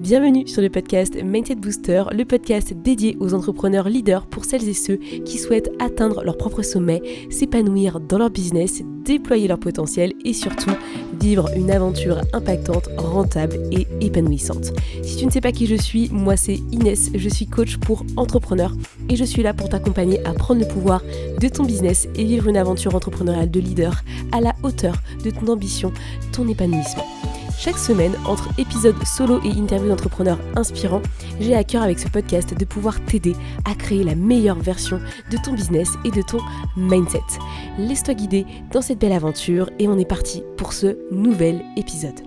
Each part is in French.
Bienvenue sur le podcast Mindset Booster, le podcast dédié aux entrepreneurs leaders pour celles et ceux qui souhaitent atteindre leur propre sommet, s'épanouir dans leur business, déployer leur potentiel et surtout vivre une aventure impactante, rentable et épanouissante. Si tu ne sais pas qui je suis, moi c'est Inès, je suis coach pour entrepreneurs et je suis là pour t'accompagner à prendre le pouvoir de ton business et vivre une aventure entrepreneuriale de leader à la hauteur de ton ambition, ton épanouissement. Chaque semaine, entre épisodes solo et interviews d'entrepreneurs inspirants, j'ai à cœur avec ce podcast de pouvoir t'aider à créer la meilleure version de ton business et de ton mindset. Laisse-toi guider dans cette belle aventure et on est parti pour ce nouvel épisode.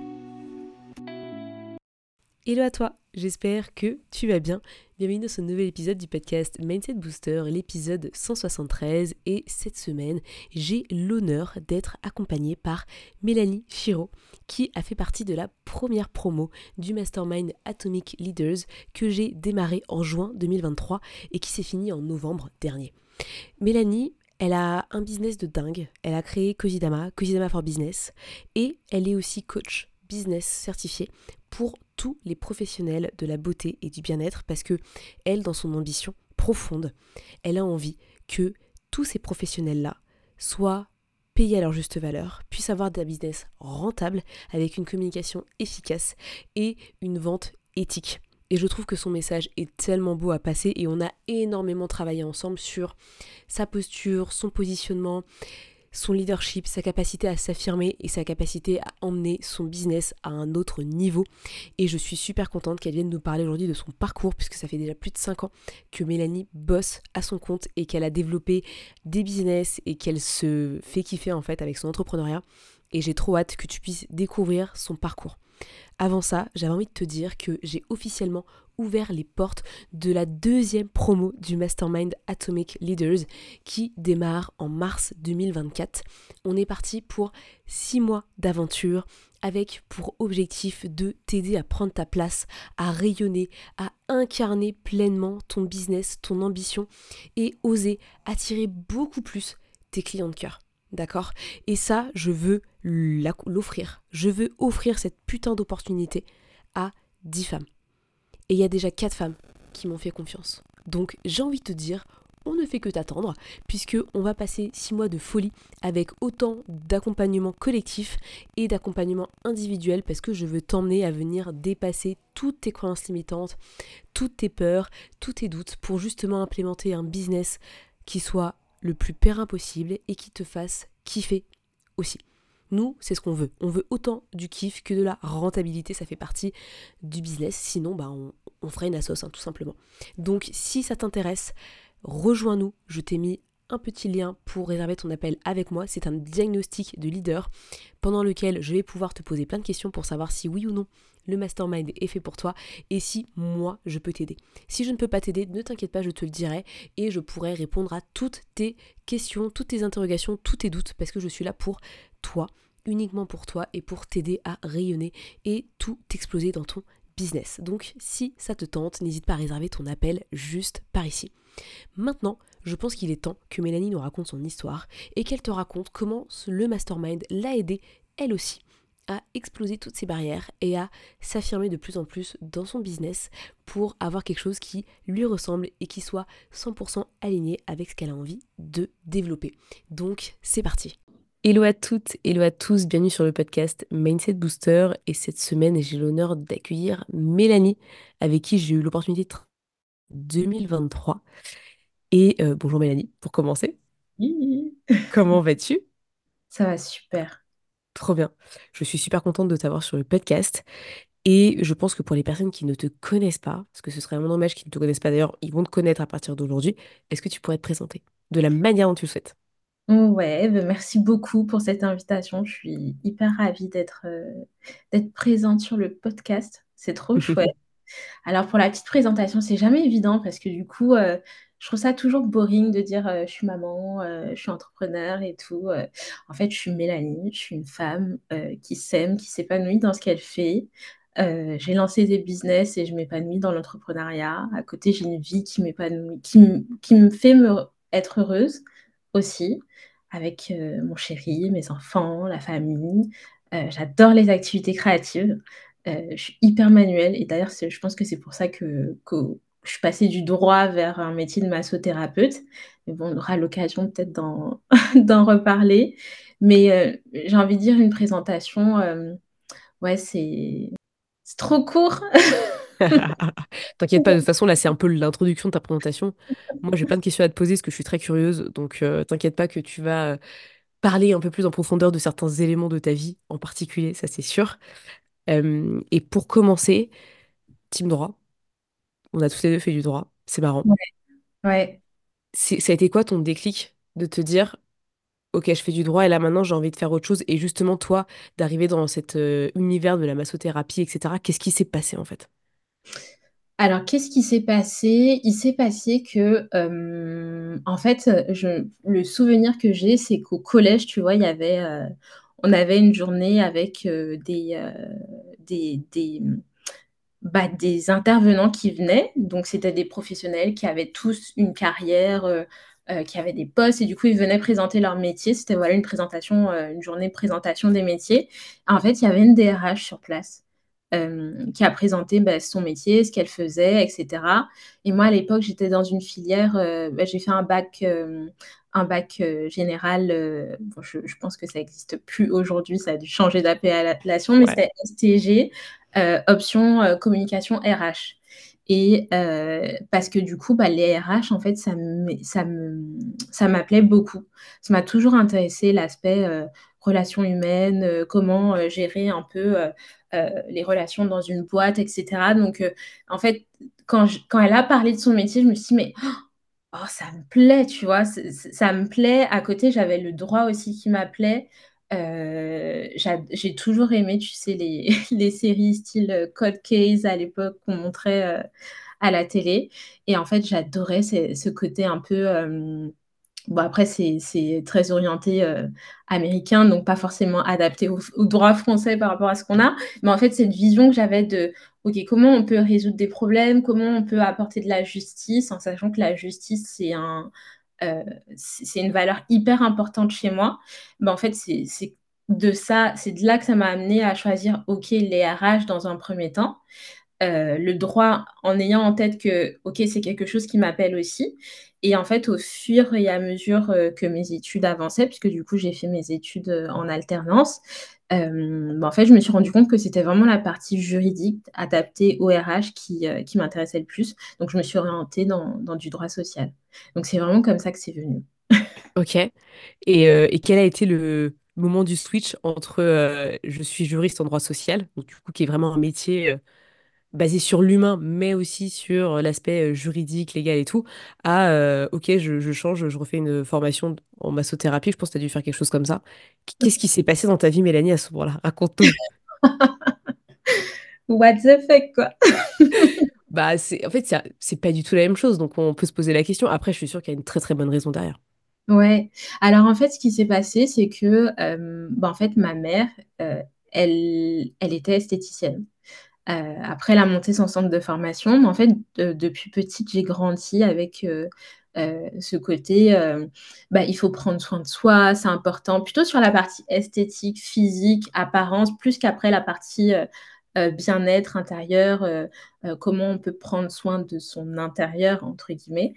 Hello à toi, j'espère que tu vas bien. Bienvenue dans ce nouvel épisode du podcast Mindset Booster, l'épisode 173. Et cette semaine, j'ai l'honneur d'être accompagnée par Mélanie Chiro, qui a fait partie de la première promo du Mastermind Atomic Leaders que j'ai démarré en juin 2023 et qui s'est fini en novembre dernier. Mélanie, elle a un business de dingue. Elle a créé Kozidama, Kozidama for Business, et elle est aussi coach business certifié pour tous les professionnels de la beauté et du bien-être parce que elle, dans son ambition profonde, elle a envie que tous ces professionnels-là soient payés à leur juste valeur, puissent avoir des business rentables avec une communication efficace et une vente éthique. Et je trouve que son message est tellement beau à passer et on a énormément travaillé ensemble sur sa posture, son positionnement, son leadership, sa capacité à s'affirmer et sa capacité à emmener son business à un autre niveau. Et je suis super contente qu'elle vienne nous parler aujourd'hui de son parcours, puisque ça fait déjà plus de 5 ans que Mélanie bosse à son compte et qu'elle a développé des business et qu'elle se fait kiffer en fait avec son entrepreneuriat. Et j'ai trop hâte que tu puisses découvrir son parcours. Avant ça, j'avais envie de te dire que j'ai officiellement ouvert les portes de la deuxième promo du Mastermind Atomic Leaders qui démarre en mars 2024. On est parti pour six mois d'aventure avec pour objectif de t'aider à prendre ta place, à rayonner, à incarner pleinement ton business, ton ambition et oser attirer beaucoup plus tes clients de cœur. D'accord? Et ça, je veux l'offrir. Je veux offrir cette putain d'opportunité à 10 femmes. Et il y a déjà 4 femmes qui m'ont fait confiance. Donc j'ai envie de te dire, on ne fait que t'attendre, puisque on va passer 6 mois de folie avec autant d'accompagnement collectif et d'accompagnement individuel, parce que je veux t'emmener à venir dépasser toutes tes croyances limitantes, toutes tes peurs, tous tes doutes, pour justement implémenter un business qui soit le plus périn possible et qui te fasse kiffer aussi. Nous, c'est ce qu'on veut. On veut autant du kiff que de la rentabilité. Ça fait partie du business. Sinon, bah, on, ferait une assoce, hein, tout simplement. Donc, si ça t'intéresse, rejoins-nous. Je t'ai mis un petit lien pour réserver ton appel avec moi. C'est un diagnostic de leader pendant lequel je vais pouvoir te poser plein de questions pour savoir si oui ou non le mastermind est fait pour toi et si moi je peux t'aider. Si je ne peux pas t'aider, ne t'inquiète pas, je te le dirai et je pourrai répondre à toutes tes questions, toutes tes interrogations, tous tes doutes parce que je suis là pour toi, uniquement pour toi et pour t'aider à rayonner et tout exploser dans ton business. Donc si ça te tente, n'hésite pas à réserver ton appel juste par ici. Maintenant, je pense qu'il est temps que Mélanie nous raconte son histoire et qu'elle te raconte comment le mastermind l'a aidée, elle aussi, à exploser toutes ces barrières et à s'affirmer de plus en plus dans son business pour avoir quelque chose qui lui ressemble et qui soit 100% aligné avec ce qu'elle a envie de développer. Donc, c'est parti. Hello à toutes, hello à tous, bienvenue sur le podcast Mindset Booster et cette semaine j'ai l'honneur d'accueillir Mélanie avec qui j'ai eu l'opportunité de 2023. Et euh, bonjour Mélanie, pour commencer. Comment vas-tu? Ça va super. Trop bien. Je suis super contente de t'avoir sur le podcast. Et je pense que pour les personnes qui ne te connaissent pas, parce que ce serait vraiment dommage qu'ils ne te connaissent pas d'ailleurs, ils vont te connaître à partir d'aujourd'hui, est-ce que tu pourrais te présenter de la manière dont tu le souhaites? Ouais, ben merci beaucoup pour cette invitation. Je suis hyper ravie d'être euh, d'être présente sur le podcast. C'est trop chouette. Alors pour la petite présentation, c'est jamais évident parce que du coup, euh, je trouve ça toujours boring de dire je suis maman, je suis entrepreneur et tout. en fait, je suis Mélanie, je suis une femme qui s'aime, qui s'épanouit dans ce qu'elle fait. j'ai lancé des business et je m'épanouis dans l'entrepreneuriat. À côté, j'ai une vie qui m'épanouit, qui, me fait être heureuse aussi avec mon chéri, mes enfants, la famille. J'adore les activités créatives. Je suis hyper manuelle et d'ailleurs, je pense que c'est pour ça que, que, je suis passée du droit vers un métier de massothérapeute. On aura l'occasion peut-être d'en reparler. Mais euh, j'ai envie de dire une présentation, euh, ouais, c'est trop court. t'inquiète pas, de toute façon, là, c'est un peu l'introduction de ta présentation. Moi, j'ai plein de questions à te poser parce que je suis très curieuse. Donc, t'inquiète pas que tu vas parler un peu plus en profondeur de certains éléments de ta vie en particulier, ça c'est sûr. Euh, et pour commencer, team droit. On a tous les deux fait du droit. C'est marrant. Ouais. ouais. Ça a été quoi ton déclic de te dire, ok, je fais du droit et là maintenant j'ai envie de faire autre chose. Et justement, toi, d'arriver dans cet euh, univers de la massothérapie, etc. Qu'est-ce qui s'est passé en fait? Alors, qu'est-ce qui s'est passé? Il s'est passé que, euh, en fait, je, le souvenir que j'ai, c'est qu'au collège, tu vois, il y avait, on avait une journée avec des, des, bah, des, intervenants qui venaient. Donc, c'était des professionnels qui avaient tous une carrière, euh, euh, qui avaient des postes, et du coup, ils venaient présenter leur métier. C'était voilà, une présentation, euh, une journée de présentation des métiers. En fait, il y avait une DRH sur place. Qui a présenté bah, son métier, ce qu'elle faisait, etc. Et moi, à l'époque, j'étais dans une filière, bah, j'ai fait un bac, un bac général, je, pense que ça n'existe plus aujourd'hui, ça a dû changer d'appellation, mais c'était STG, euh, option euh, communication RH. Et euh, parce que du coup, bah, les RH, en fait, ça m'appelait beaucoup. Ça m'a toujours intéressé l'aspect relations humaines, comment gérer un peu les relations dans une boîte, etc. Donc, en fait, quand, quand elle a parlé de son métier, je me suis dit, mais oh, ça me plaît, tu vois, ça me plaît. À côté, j'avais le droit aussi qui m'appelait. Euh, j'ai toujours aimé, tu sais, les, les, séries style euh, Code Case à l'époque qu'on montrait euh, à la télé. Et en fait, j'adorais ce, côté un peu... bon, après, c'est très orienté américain, donc pas forcément adapté au, droit français par rapport à ce qu'on a. Mais en fait, cette vision que j'avais de, OK, comment on peut résoudre des problèmes, comment on peut apporter de la justice, en sachant que la justice, c'est un euh, une valeur hyper importante chez moi. Mais en fait, c'est de ça, c'est de là que ça m'a amené à choisir, OK, les RH dans un premier temps. Euh, le droit en ayant en tête que, OK, c'est quelque chose qui m'appelle aussi. Et en fait, au fur et à mesure euh, que mes études avançaient, puisque du coup, j'ai fait mes études en alternance, bah, en fait, je me suis rendu compte que c'était vraiment la partie juridique adaptée au RH qui, qui m'intéressait le plus. Donc, je me suis orientée dans, dans du droit social. Donc, c'est vraiment comme ça que c'est venu. ok. Et, et, quel a été le moment du switch entre je suis juriste en droit social, donc du coup, qui est vraiment un métier basé sur l'humain, mais aussi sur l'aspect euh, juridique, légal et tout, à euh, ok, je, change, je refais une formation en massothérapie. Je pense que tu as dû faire quelque chose comme ça. Qu'est-ce qui s'est passé dans ta vie, Mélanie, à ce moment-là? Raconte-nous. What the fuck, quoi Bah, c'est, en fait, c'est pas du tout la même chose, donc on peut se poser la question. Après, je suis sûre qu'il y a une très très bonne raison derrière. Ouais. Alors, en fait, ce qui s'est passé, c'est que, euh, bah, en fait, ma mère, elle, elle était esthéticienne. Euh, après, la montée sans centre de formation. Mais en fait, depuis petite, j'ai grandi avec euh, euh, ce côté, bah, il faut prendre soin de soi, c'est important, plutôt sur la partie esthétique, physique, apparence, plus qu'après la partie bien-être intérieur, comment on peut prendre soin de son intérieur, entre guillemets.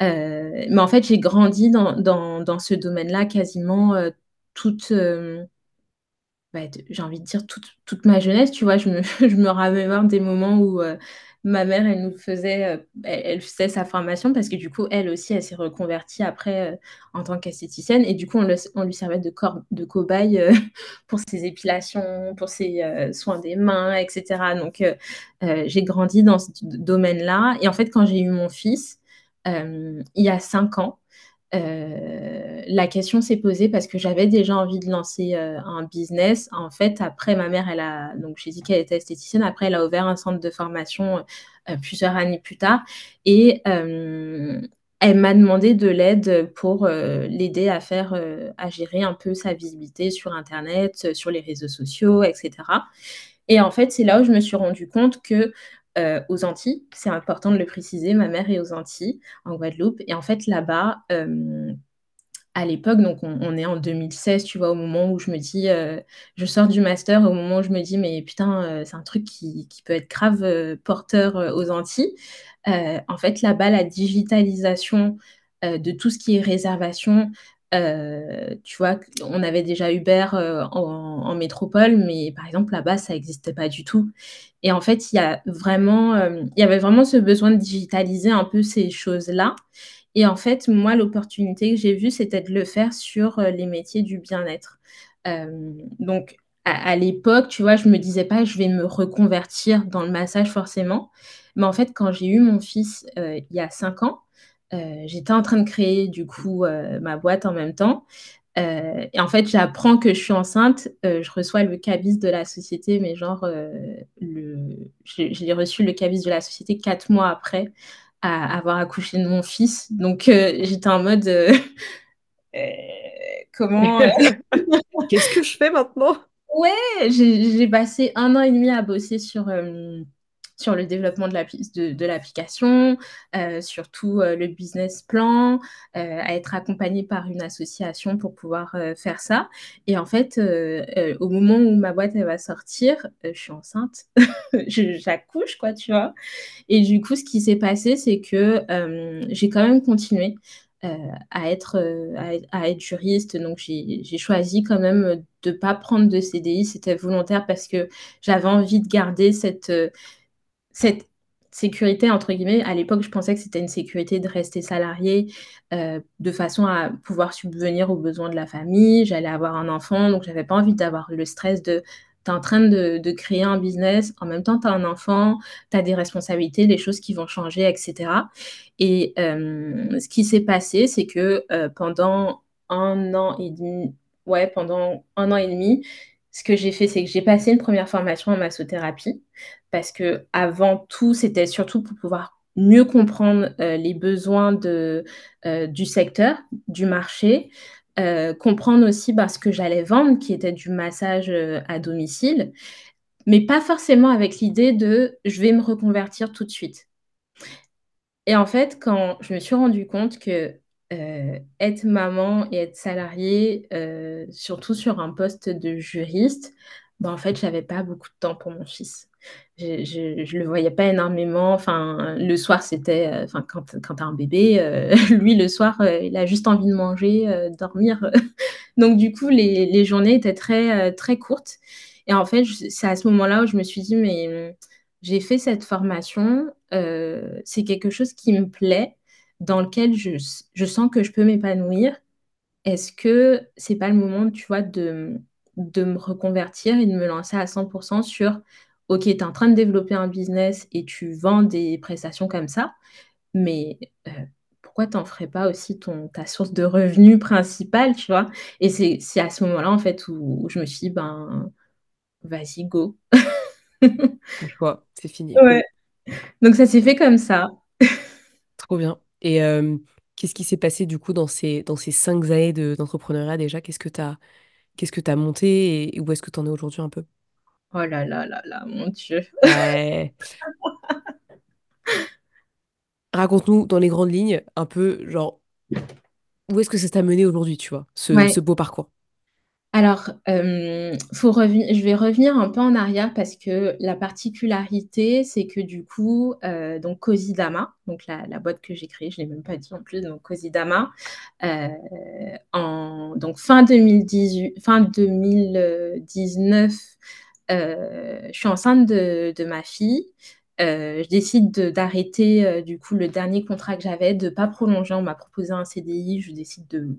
mais en fait, j'ai grandi dans, dans, dans ce domaine-là quasiment toute bah, j'ai envie de dire toute, toute, ma jeunesse, tu vois, je me, je me remémore des moments où euh, ma mère, elle nous faisait, euh, elle, faisait sa formation parce que du coup, elle aussi, elle s'est reconvertie après euh, en tant qu'esthéticienne et du coup, on, on, lui servait de, corps, de cobaye pour ses épilations, pour ses soins des mains, etc. Donc, j'ai grandi dans ce domaine-là et en fait, quand j'ai eu mon fils, il y a cinq ans, euh, la question s'est posée parce que j'avais déjà envie de lancer euh, un business. En fait, après, ma mère, elle a, donc j'ai dit qu'elle était esthéticienne. Après, elle a ouvert un centre de formation euh, plusieurs années plus tard. Et elle m'a demandé de l'aide pour l'aider à faire, à gérer un peu sa visibilité sur Internet, sur les réseaux sociaux, etc. Et en fait, c'est là où je me suis rendu compte que euh, aux Antilles. C'est important de le préciser. Ma mère est aux Antilles, en Guadeloupe. Et en fait, là-bas, euh, à l'époque, donc on, est en 2016, tu vois, au moment où je me dis, euh, je sors du master, au moment où je me dis, mais putain, c'est un truc qui, peut être grave porteur aux Antilles. en fait, là-bas, la digitalisation de tout ce qui est réservation, tu vois, on avait déjà Uber en, en, métropole, mais par exemple, là-bas, ça n'existait pas du tout. Et en fait, il y, il y avait vraiment ce besoin de digitaliser un peu ces choses-là. Et en fait, moi, l'opportunité que j'ai vue, c'était de le faire sur euh, les métiers du bien-être. Euh, donc, à, l'époque, tu vois, je me disais pas, je vais me reconvertir dans le massage forcément. Mais en fait, quand j'ai eu mon fils euh, il y a cinq ans, j'étais en train de créer du coup ma boîte en même temps. et en fait, j'apprends que je suis enceinte. je reçois le cabis de la société, mais genre, le... j'ai reçu le cabis de la société quatre mois après à avoir accouché de mon fils. Donc, euh, j'étais en mode euh, euh, comment. Qu'est-ce que je fais maintenant? Ouais, j'ai passé un an et demi à bosser sur sur le développement de l'application, de, euh, sur tout euh, le business plan, euh, à être accompagnée par une association pour pouvoir faire ça. Et en fait, au moment où ma boîte elle va sortir, je suis enceinte, j'accouche, quoi, tu vois. Et du coup, ce qui s'est passé, c'est que j'ai quand même continué. à, être, à, être juriste. Donc, j'ai choisi quand même de ne pas prendre de CDI. C'était volontaire parce que j'avais envie de garder cette, cette sécurité, entre guillemets, à l'époque, je pensais que c'était une sécurité de rester salarié euh, de façon à pouvoir subvenir aux besoins de la famille. J'allais avoir un enfant, donc j'avais pas envie d'avoir le stress de tu es en train de, créer un business, en même temps, tu as un enfant, tu as des responsabilités, des choses qui vont changer, etc. Et euh, ce qui s'est passé, c'est que euh, pendant un an et demi, ouais, pendant un an et demi, ce que j'ai fait, c'est que j'ai passé une première formation en massothérapie parce que avant tout, c'était surtout pour pouvoir mieux comprendre euh, les besoins de, euh, du secteur, du marché, euh, comprendre aussi bah, ce que j'allais vendre, qui était du massage à domicile, mais pas forcément avec l'idée de je vais me reconvertir tout de suite. Et en fait, quand je me suis rendu compte que être maman et être salariée, surtout sur un poste de juriste, bah, en fait, j'avais pas beaucoup de temps pour mon fils je, ne le voyais pas énormément. Enfin, le soir, c'était, euh, enfin, quand, quand tu as un bébé, euh, lui, le soir, euh, il a juste envie de manger, dormir. Donc, du coup, les, les, journées étaient très, très courtes. Et en fait, c'est à ce moment-là où je me suis dit, mais j'ai fait cette formation, c'est quelque chose qui me plaît, dans lequel je, je sens que je peux m'épanouir. Est-ce que c'est pas le moment, tu vois, de, de me reconvertir et de me lancer à 100% sur ok, tu es en train de développer un business et tu vends des prestations comme ça, mais euh, pourquoi tu n'en ferais pas aussi ton, ta source de revenus principale, tu vois? Et c'est à ce moment-là, en fait, où, je me suis dit, ben, vas-y, go. c'est fini. Ouais. Donc ça s'est fait comme ça. Trop bien. Et euh, qu'est-ce qui s'est passé du coup dans ces, dans ces cinq années d'entrepreneuriat déjà? Qu'est-ce que tu as, qu'est-ce que as monté et où est-ce que tu en es aujourd'hui un peu? Oh là là là là, mon Dieu. Raconte-nous dans les grandes lignes un peu, genre, où est-ce que ça t'a mené aujourd'hui, tu vois, ce, beau parcours Alors, euh, je vais revenir un peu en arrière parce que la particularité, c'est que du coup, euh, donc Cosidama, donc la, boîte que j'ai créée, je ne l'ai même pas dit en plus, donc Cosidama, euh, en donc fin 2018, fin 2019, euh, je suis enceinte de, ma fille. Je décide d'arrêter du coup le dernier contrat que j'avais, de ne pas prolonger. On m'a proposé un CDI. Je décide de.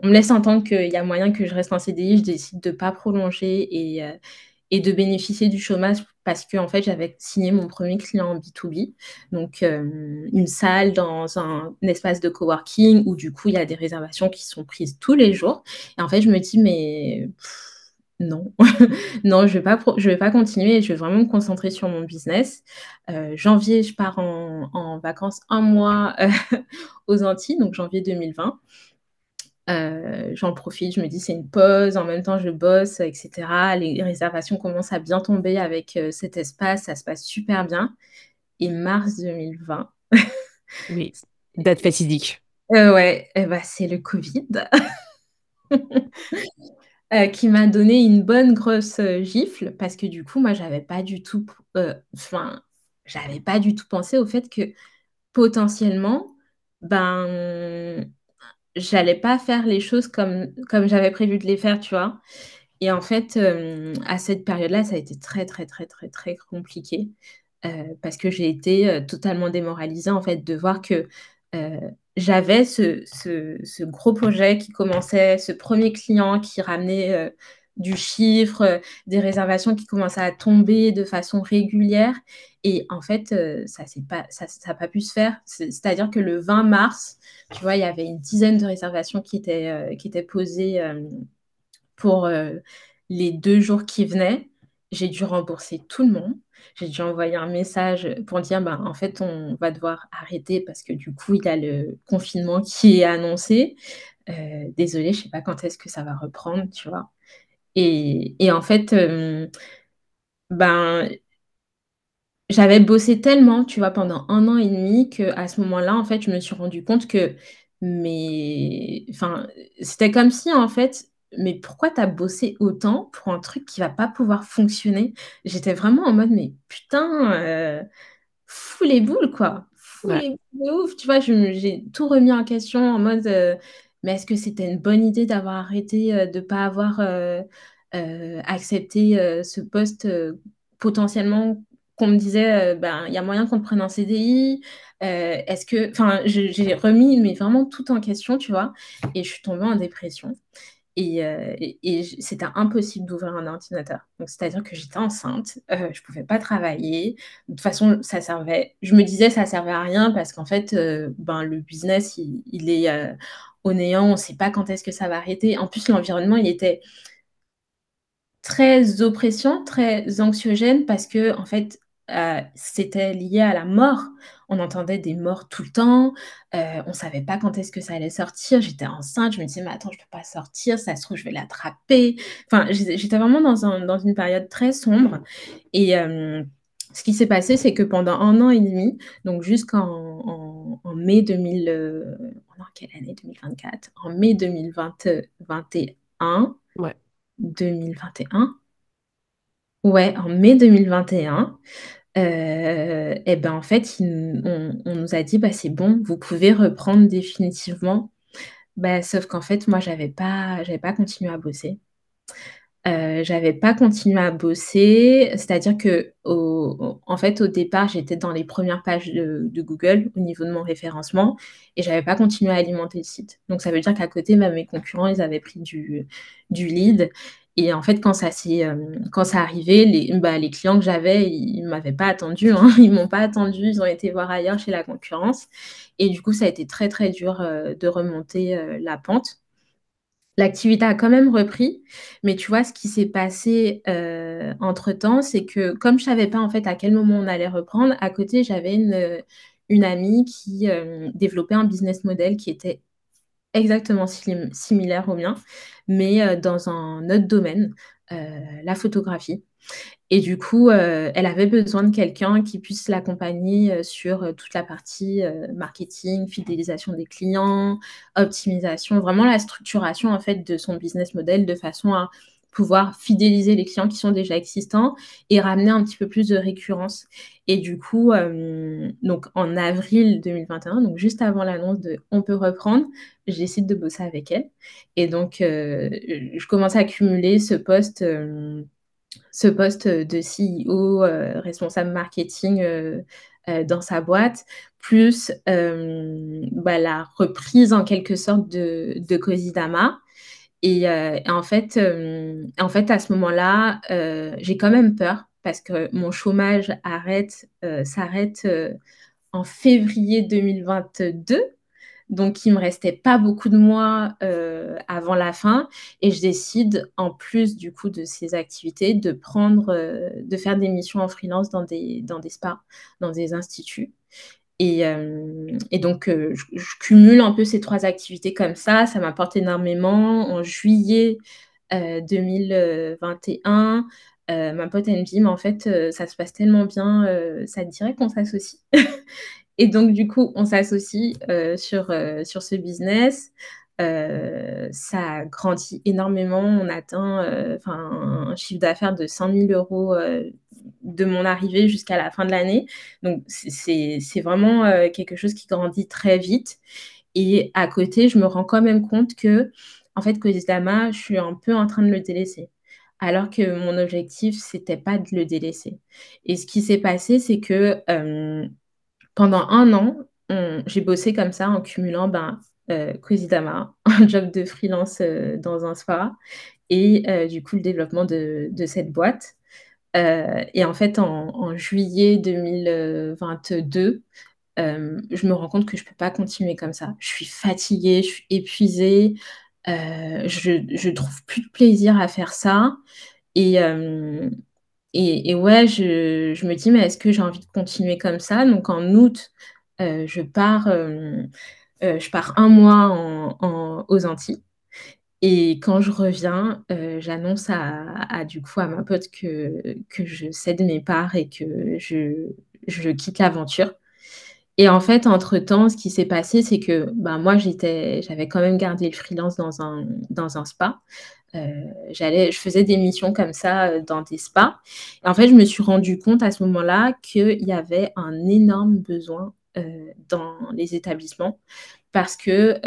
On me laisse entendre qu'il y a moyen que je reste en CDI. Je décide de ne pas prolonger et, et de bénéficier du chômage parce que en fait j'avais signé mon premier client en B2B, donc une salle dans un, espace de coworking où du coup il y a des réservations qui sont prises tous les jours. Et en fait je me dis mais non, non, je vais pas, vais pas continuer. Je vais vraiment me concentrer sur mon business. Euh, janvier, je pars en, vacances un mois euh, aux Antilles, donc janvier 2020. Euh, j'en profite, je me dis c'est une pause, en même temps je bosse, etc. Les réservations commencent à bien tomber avec cet espace, ça se passe super bien. Et mars 2020. oui, date fatidique. Euh, ouais, ben, c'est le Covid euh, qui m'a donné une bonne grosse euh, gifle parce que du coup, moi, j'avais pas du tout, euh, enfin, j'avais pas du tout pensé au fait que potentiellement, ben, j'allais pas faire les choses comme, comme j'avais prévu de les faire, tu vois. Et en fait, euh, à cette période-là, ça a été très, très, très, très, très compliqué euh, parce que j'ai été euh, totalement démoralisée en fait de voir que j'avais ce, gros projet qui commençait, ce premier client qui ramenait du chiffre, euh, des réservations qui commençaient à tomber de façon régulière. Et en fait, euh, ça s'est pas, ça, pas pu se faire. C'est- C'est-à-dire que le 20 mars, tu vois, il y avait une dizaine de réservations qui étaient, euh, qui étaient posées pour les deux jours qui venaient, j'ai dû rembourser tout le monde. J'ai dû envoyer un message pour dire, bah, en fait, on va devoir arrêter parce que du coup, il y a le confinement qui est annoncé. Désolée, je sais pas quand est-ce que ça va reprendre, tu vois. Et, et en fait, euh, ben, j'avais bossé tellement, tu vois, pendant un an et demi que à ce moment-là, en fait, je me suis rendu compte que mais enfin, c'était comme si en fait, mais pourquoi t'as bossé autant pour un truc qui va pas pouvoir fonctionner? J'étais vraiment en mode mais putain, euh, fous les boules quoi, fous Ouais, les boules de ouf, tu vois, j'ai tout remis en question en mode euh, mais est-ce que c'était une bonne idée d'avoir arrêté euh, de pas avoir euh, euh, accepté ce poste potentiellement qu'on me disait, ben, il y a moyen qu'on te prenne en CDI. est-ce que, enfin, j'ai remis, mais vraiment tout en question, tu vois, et je suis tombée en dépression. Et, c'était impossible d'ouvrir un ordinateur. Donc, c'est-à-dire que j'étais enceinte, euh, je pouvais pas travailler. De toute façon, ça servait. Je me disais, ça servait à rien parce qu'en fait, ben, le business, il, est au néant. On ne sait pas quand est-ce que ça va arrêter. En plus, l'environnement, il était très oppressant, très anxiogène parce que en fait, euh, c'était lié à la mort. On entendait des morts tout le temps. euh, on savait pas quand est-ce que ça allait sortir. J'étais enceinte. Je me disais, mais attends, je peux pas sortir. Ça se trouve, je vais l'attraper. Enfin, j'étais vraiment dans une période très sombre. Et euh, ce qui s'est passé, c'est que pendant un an et demi, donc jusqu'en en, en mai 2000, euh, en quelle année? 2024? En mai 2021, ouais. 2021. Ouais, en mai 2021, euh, et ben en fait, ils- on, on nous a dit bah c'est bon, vous pouvez reprendre définitivement. Bah, sauf qu'en fait, moi, j'avais pas, j'avais pas continué à bosser. Euh, j'avais pas continué à bosser, c'est-à-dire que en fait au départ j'étais dans les premières pages de, Google au niveau de mon référencement et j'avais pas continué à alimenter le site. Donc ça veut dire qu'à côté même mes concurrents ils avaient pris du, lead et en fait quand ça s'est euh, quand ça arrivait les, bah, les clients que j'avais ils, ils m'avaient pas attendu hein. ils m'ont pas attendu ils ont été voir ailleurs chez la concurrence et du coup ça a été très très dur euh, de remonter la pente. L'activité a quand même repris, mais tu vois, ce qui s'est passé euh, entre-temps, c'est que comme je savais pas en fait à quel moment on allait reprendre, à côté, j'avais une, euh, amie qui euh, développait un business model qui était exactement sim- similaire au mien, mais euh, dans un autre domaine, euh, la photographie. Et du coup, euh, elle avait besoin de quelqu'un qui puisse l'accompagner sur toute la partie marketing, fidélisation des clients, optimisation, vraiment la structuration en fait de son business model de façon à pouvoir fidéliser les clients qui sont déjà existants et ramener un petit peu plus de récurrence. Et du coup, euh, donc en avril 2021, donc juste avant l'annonce de On peut reprendre, je de bosser avec elle. Et donc, euh, je commence à cumuler ce poste. euh, ce poste de CEO, responsable marketing dans sa boîte, plus bah, la reprise en quelque sorte de, de Cosidama. Et, euh, en fait, euh, en fait, à ce moment-là, euh, j'ai quand même peur parce que mon chômage arrête, s'arrête en février 2022. Donc, il me restait pas beaucoup de mois avant la fin et je décide, en plus du coup de ces activités, de prendre, de faire des missions en freelance dans des, dans des spas, dans des instituts. Et, euh, et donc, euh, je, cumule un peu ces trois activités comme ça. Ça m'apporte énormément. En juillet euh, 2021, euh, ma pote, elle mais en fait, euh, ça se passe tellement bien, euh, ça te dirait qu'on s'associe? Et donc, du coup, on s'associe sur, sur ce business. ça grandit énormément. On atteint un chiffre d'affaires de 100 000 euros de mon arrivée jusqu'à la fin de l'année. Donc, c'est vraiment quelque chose qui grandit très vite. Et à côté, je me rends quand même compte que, en fait, Kodidama, je suis un peu en train de le délaisser. Alors que mon objectif, c'était pas de le délaisser. Et ce qui s'est passé, c'est que euh, pendant un an, j'ai bossé comme ça en cumulant ben, euh, un job de freelance euh, dans un spa, et euh, du coup le développement de, cette boîte. Et en fait, en, juillet 2022, je me rends compte que je ne peux pas continuer comme ça. Je suis fatiguée, je suis épuisée, je ne trouve plus de plaisir à faire ça. Et, et, ouais, je, me dis, mais est-ce que j'ai envie de continuer comme ça? Donc en août, euh, je, pars, euh, euh, je pars un mois aux Antilles. Et quand je reviens, j'annonce à, du coup à ma pote que, que je cède mes parts et que je, je quitte l'aventure. Et en fait, entre-temps, ce qui s'est passé, c'est que ben, moi, j'avais quand même gardé le freelance dans un, dans un spa. Euh, je faisais des missions comme ça euh, dans des spas. Et en fait, je me suis rendu compte à ce moment-là qu'il y avait un énorme besoin euh, dans les établissements parce que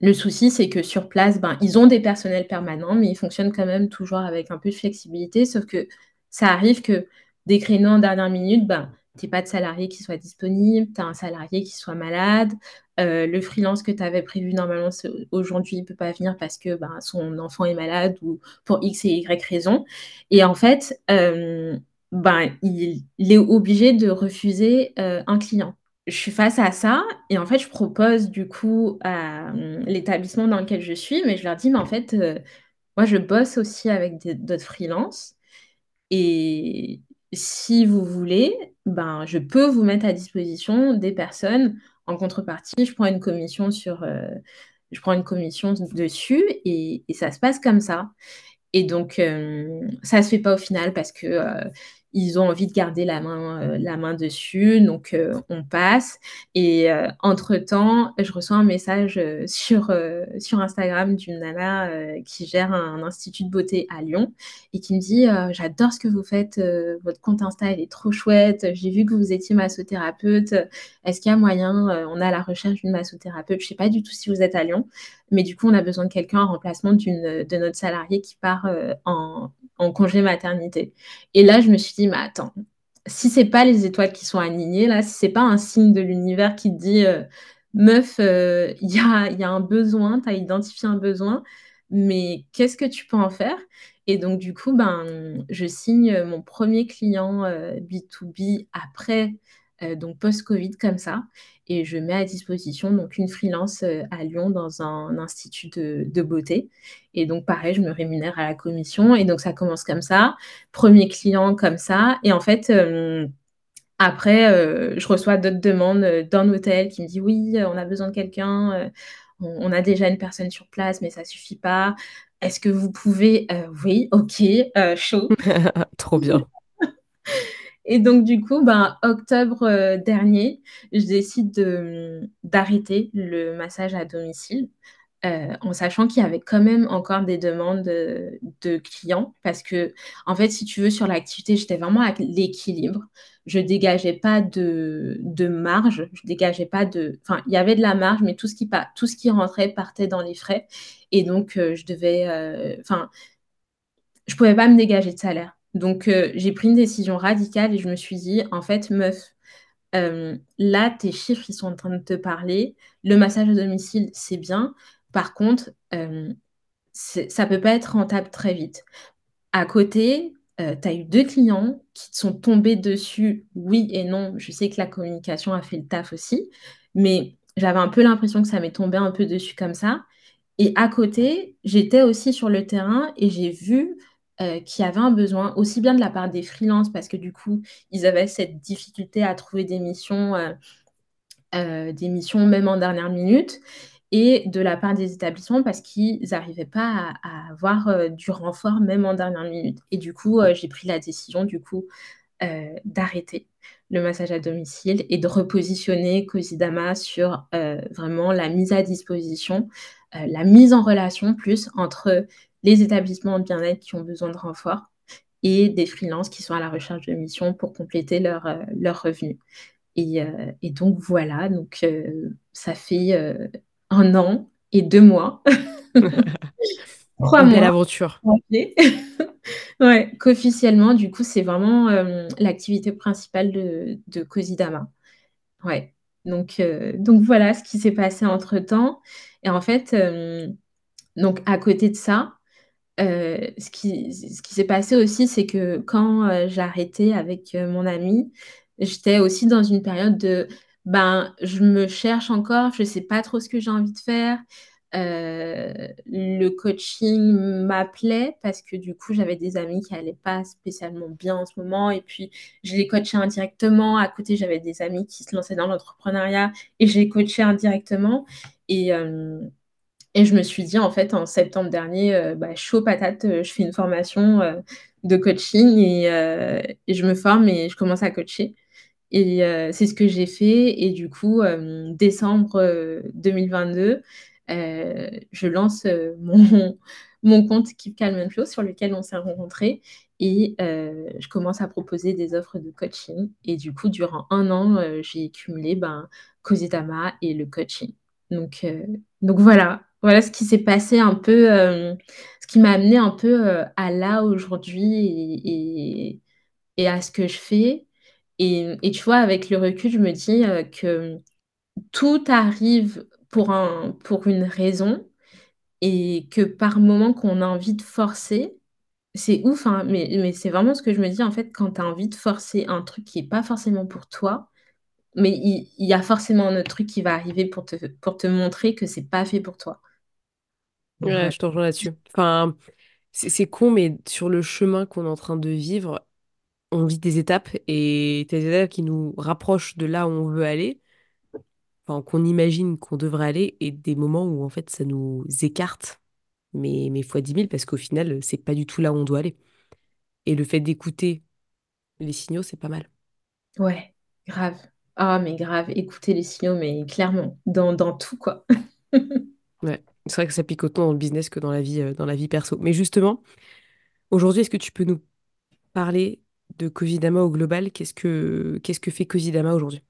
le souci, c'est que sur place, ben, ils ont des personnels permanents, mais ils fonctionnent quand même toujours avec un peu de flexibilité. Sauf que ça arrive que des créneaux en dernière minute, ben, tu n'as pas de salarié qui soit disponible, tu as un salarié qui soit malade, euh, le freelance que tu avais prévu normalement aujourd'hui ne peut pas venir parce que ben, son enfant est malade ou pour X et Y raison. Et en fait, euh, ben, il, est obligé de refuser euh, un client. Je suis face à ça et en fait, je propose du coup à l'établissement dans lequel je suis, mais je leur dis, mais en fait, moi, je bosse aussi avec d'autres freelances. Et si vous voulez, ben, je peux vous mettre à disposition des personnes. En contrepartie, je prends une commission sur, euh, je prends une commission dessus et, ça se passe comme ça. Et donc, euh, ça se fait pas au final parce que euh, ils ont envie de garder la main, euh, la main dessus, donc euh, on passe. Et euh, entre-temps, je reçois un message sur, sur Instagram d'une nana qui gère un, institut de beauté à Lyon et qui me dit J'adore ce que vous faites, votre compte Insta, il est trop chouette, j'ai vu que vous étiez massothérapeute, est-ce qu'il y a moyen On a la recherche d'une massothérapeute, je ne sais pas du tout si vous êtes à Lyon, mais du coup, on a besoin de quelqu'un en remplacement de notre salarié qui part en, en congé maternité. Et là, je me suis dit, mais attends, si c'est pas les étoiles qui sont alignées, là, si c'est pas un signe de l'univers qui te dit, euh, meuf, euh, il y, a, un besoin, tu as identifié un besoin, mais qu'est-ce que tu peux en faire? Et donc, du coup, ben, je signe mon premier client B2B euh, donc post-Covid comme ça et je mets à disposition donc une freelance euh, à Lyon dans un institut de, beauté. Et donc pareil, je me rémunère à la commission et donc ça commence comme ça, premier client comme ça. Et en fait, euh, après, je reçois d'autres demandes d'un hôtel qui me dit oui, on a besoin de quelqu'un, on, a déjà une personne sur place, mais ça suffit pas. Est-ce que vous pouvez Oui, ok, chaud. Trop bien. Et donc, du coup, ben, octobre euh, dernier, je décide d'arrêter le massage à domicile. Euh, en sachant qu'il y avait quand même encore des demandes de, clients parce que en fait si tu veux sur l'activité j'étais vraiment à l'équilibre je dégageais pas de, marge je dégageais pas de enfin il y avait de la marge mais tout ce qui tout ce qui rentrait partait dans les frais et donc euh, je devais enfin je pouvais pas me dégager de salaire donc, euh, j'ai pris une décision radicale et je me suis dit, en fait, meuf, euh, là, tes chiffres, ils sont en train de te parler. Le massage à domicile, c'est bien. Par contre, euh, ça peut pas être rentable très vite. À côté, tu as eu deux clients qui te sont tombés dessus, oui et non. Je sais que la communication a fait le taf aussi, mais j'avais un peu l'impression que ça m'est tombé un peu dessus comme ça. Et à côté, j'étais aussi sur le terrain et j'ai vu euh, qui avaient un besoin, aussi bien de la part des freelances, parce que du coup, ils avaient cette difficulté à trouver des missions, euh, euh, des missions même en dernière minute, et de la part des établissements, parce qu'ils n'arrivaient pas à, avoir du renfort même en dernière minute. Et du coup, j'ai pris la décision, du coup, d'arrêter le massage à domicile et de repositionner Cosidama sur vraiment la mise à disposition, la mise en relation plus entre les établissements de bien-être qui ont besoin de renfort et des freelances qui sont à la recherche de missions pour compléter leurs leur revenus. Et, et, donc voilà, donc ça fait un an et deux mois. Trois mois. Ouais, qu'officiellement, du coup, c'est vraiment l'activité principale de, de Cosidama. Ouais. Donc, donc voilà ce qui s'est passé entre temps. Et en fait, donc à côté de ça, ce qui, ce qui s'est passé aussi, c'est que quand j'ai arrêté avec mon ami, j'étais aussi dans une période de ben, je me cherche encore, je ne sais pas trop ce que j'ai envie de faire. le coaching m'appelait parce que du coup, j'avais des amis qui n'allaient pas spécialement bien en ce moment. Et puis, je les coachais indirectement. À côté, j'avais des amis qui se lançaient dans l'entrepreneuriat et je les coachais indirectement. Et, et je me suis dit, en fait, en septembre dernier, bah, chaud patate, je fais une formation de coaching et, je me forme et je commence à coacher. Et euh, c'est ce que j'ai fait. Et du coup, euh, décembre 2022, euh, je lance mon, mon compte Keep Calm and Flow sur lequel on s'est rencontrés. Et je commence à proposer des offres de coaching. Et du coup, durant un an, j'ai cumulé ben, et le coaching. Donc, donc voilà, voilà ce qui s'est passé un peu, ce qui m'a amené un peu à là aujourd'hui et, et, à ce que je fais. Et, tu vois, avec le recul, je me dis euh, que tout arrive pour, un, pour une raison et que par moment qu'on a envie de forcer, c'est ouf, hein, mais, mais c'est vraiment ce que je me dis en fait quand tu as envie de forcer un truc qui n'est pas forcément pour toi, mais il, y a forcément un autre truc qui va arriver pour te, pour te montrer que c'est pas fait pour toi. Ouais, je te rejoins là-dessus. Enfin, c'est con, mais sur le chemin qu'on est en train de vivre, on vit des étapes et des étapes qui nous rapprochent de là où on veut aller, enfin qu'on imagine qu'on devrait aller, et des moments où en fait ça nous écarte, mais, mais fois 10 000 parce qu'au final c'est pas du tout là où on doit aller. Et le fait d'écouter les signaux, c'est pas mal. Ouais, grave. Ah, mais grave, écouter les signaux, mais clairement, dans, dans tout, quoi. ouais, c'est vrai que ça pique autant dans le business que dans la vie, euh, dans la vie perso. Mais justement, aujourd'hui, est-ce que tu peux nous parler de Cosidama au global? Qu'est-ce que, qu'est-ce que fait Cosidama aujourd'hui?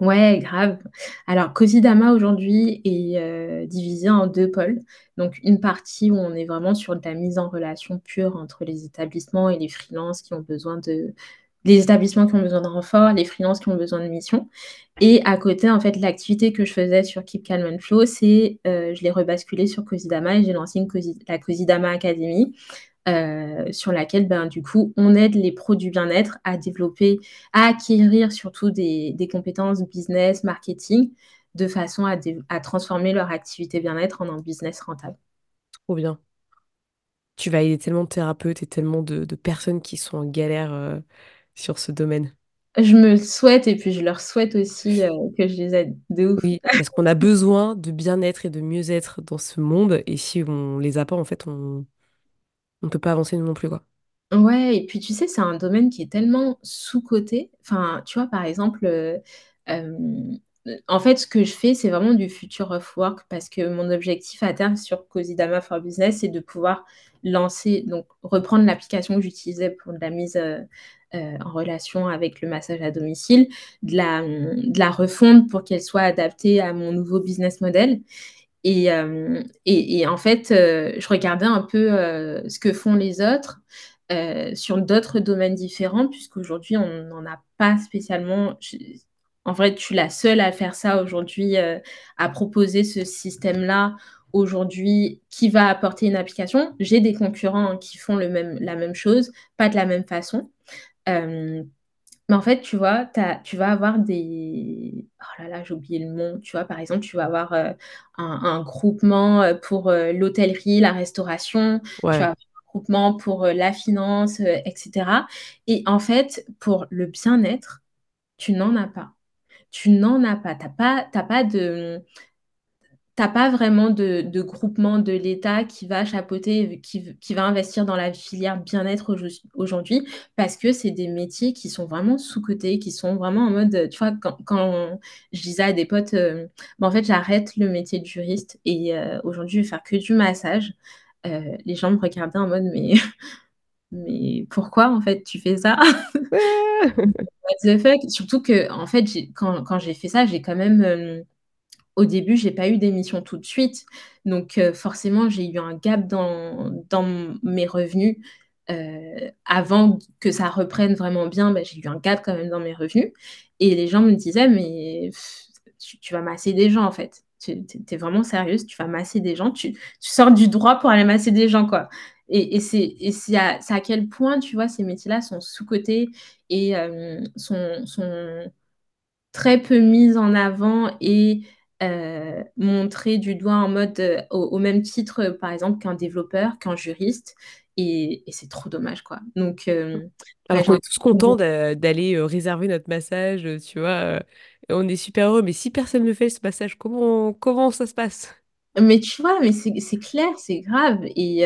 Ouais, grave. Alors, Cosidama aujourd'hui est euh, divisé en deux pôles. Donc, une partie où on est vraiment sur de la mise en relation pure entre les établissements et les freelances qui ont besoin de. Les établissements qui ont besoin de renfort, les freelances qui ont besoin de missions. Et à côté, en fait, l'activité que je faisais sur Keep Calm and Flow, c'est euh, je l'ai rebasculé sur Cosidama et j'ai lancé une la Cosidama Academy euh, sur laquelle, ben, du coup, on aide les pros du bien-être à développer, à acquérir surtout des, compétences business, marketing, de façon à, transformer leur activité bien-être en un business rentable. Trop bien. Tu vas aider tellement de thérapeutes et tellement de, personnes qui sont en galère euh, sur ce domaine. Je me le souhaite et puis je leur souhaite aussi euh, que je les aide de ouf. Oui, parce qu'on a besoin de bien-être et de mieux-être dans ce monde. Et si on les a pas, en fait, on, on peut pas avancer non plus, quoi. Ouais, et puis tu sais, c'est un domaine qui est tellement sous-coté. Enfin, tu vois, par exemple, euh, euh, en fait, ce que je fais, c'est vraiment du future of work parce que mon objectif à terme sur Cosidama for Business, c'est de pouvoir lancer, donc reprendre l'application que j'utilisais pour la mise euh, en relation avec le massage à domicile, de la, de refondre pour qu'elle soit adaptée à mon nouveau business model. Euh, et, et, en fait, euh, je regardais un peu euh, ce que font les autres sur d'autres domaines différents, puisqu'aujourd'hui, on n'en a pas spécialement. En vrai, tu es la seule à faire ça aujourd'hui, à proposer ce système-là aujourd'hui qui va apporter une application. J'ai des concurrents qui font le même, la même chose, pas de la même façon. Mais en fait, tu vois, tu vas avoir des... Oh là là, j'ai oublié le nom. Tu vois, par exemple, tu vas avoir euh, un, groupement euh, pour euh, l'hôtellerie, la restauration. Tu vas avoir un groupement pour la finance, etc. Et en fait, pour le bien-être, tu n'en as pas. Tu n'en as pas. Tu n'as pas, de t'as pas vraiment de, groupement de l'État qui va chapeauter, qui, va investir dans la filière bien-être aujourd'hui, parce que c'est des métiers qui sont vraiment sous-cotés, qui sont vraiment en mode, tu vois, quand, quand je disais à des potes, euh, en fait, j'arrête le métier de juriste et euh, aujourd'hui, je vais faire que du massage. Euh, les gens me regardaient en mode, mais, mais pourquoi en fait tu fais ça? What the fuck? Surtout que, en fait, quand, quand j'ai fait ça, j'ai quand même au début, j'ai pas eu d'émission tout de suite. Donc, euh, forcément, j'ai eu un gap dans, dans mes revenus. Euh, avant que ça reprenne vraiment bien, bah, j'ai eu un gap quand même dans mes revenus. Et les gens me disaient, mais tu, vas masser des gens, en fait. Tu es, vraiment sérieuse, tu vas masser des gens. Tu, sors du droit pour aller masser des gens, quoi. Et, et c'est à, à, quel point, tu vois, ces métiers-là sont sous-cotés et euh, sont, sont très peu mis en avant et euh, montrer du doigt en mode euh, au, même titre, par exemple, qu'un développeur, qu'un juriste. Et, c'est trop dommage, quoi. Donc, alors qu'on est tous contents d'aller réserver notre massage, tu vois. on est super heureux, mais si personne ne fait ce massage, comment, comment ça se passe? Mais tu vois, mais c'est clair, c'est grave. Et,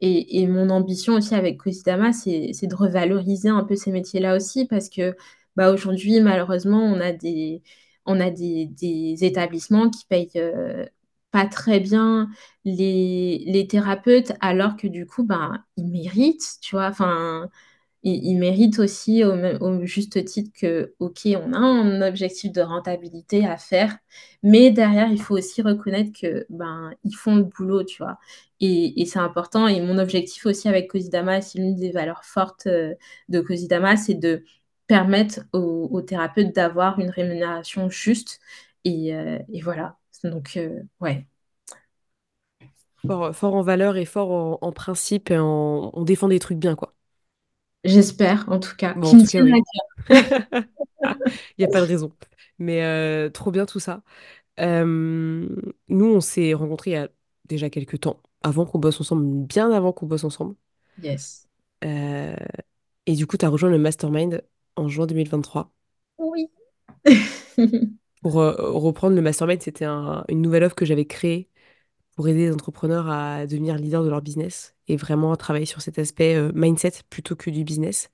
et, mon ambition aussi avec Cosidama, c'est de revaloriser un peu ces métiers-là aussi, parce que bah, aujourd'hui, malheureusement, on a des on a des, établissements qui payent euh, pas très bien les, thérapeutes, alors que du coup, ben, ils méritent, tu vois, enfin, ils, méritent aussi au, juste titre que, ok, on a un objectif de rentabilité à faire, mais derrière, il faut aussi reconnaître que ben, ils font le boulot, tu vois. Et, c'est important. Et mon objectif aussi avec Cosidama, c'est l'une des valeurs fortes euh, de Cosidama, c'est de permettre aux, thérapeutes d'avoir une rémunération juste. Et, euh, voilà. Donc, euh, ouais. Fort, en valeur et fort en, principe. On défend des trucs bien, quoi. J'espère, en tout cas. Bon, Il n'y a pas de raison. Mais euh, trop bien tout ça. nous, on s'est rencontrés il y a déjà quelques temps, avant qu'on bosse ensemble, bien avant qu'on bosse ensemble. Yes. et du coup, tu as rejoint le mastermind en juin 2023. Oui. pour euh, reprendre le mastermind, c'était une nouvelle offre que j'avais créée pour aider les entrepreneurs à devenir leaders de leur business et vraiment travailler sur cet aspect euh, mindset plutôt que du business.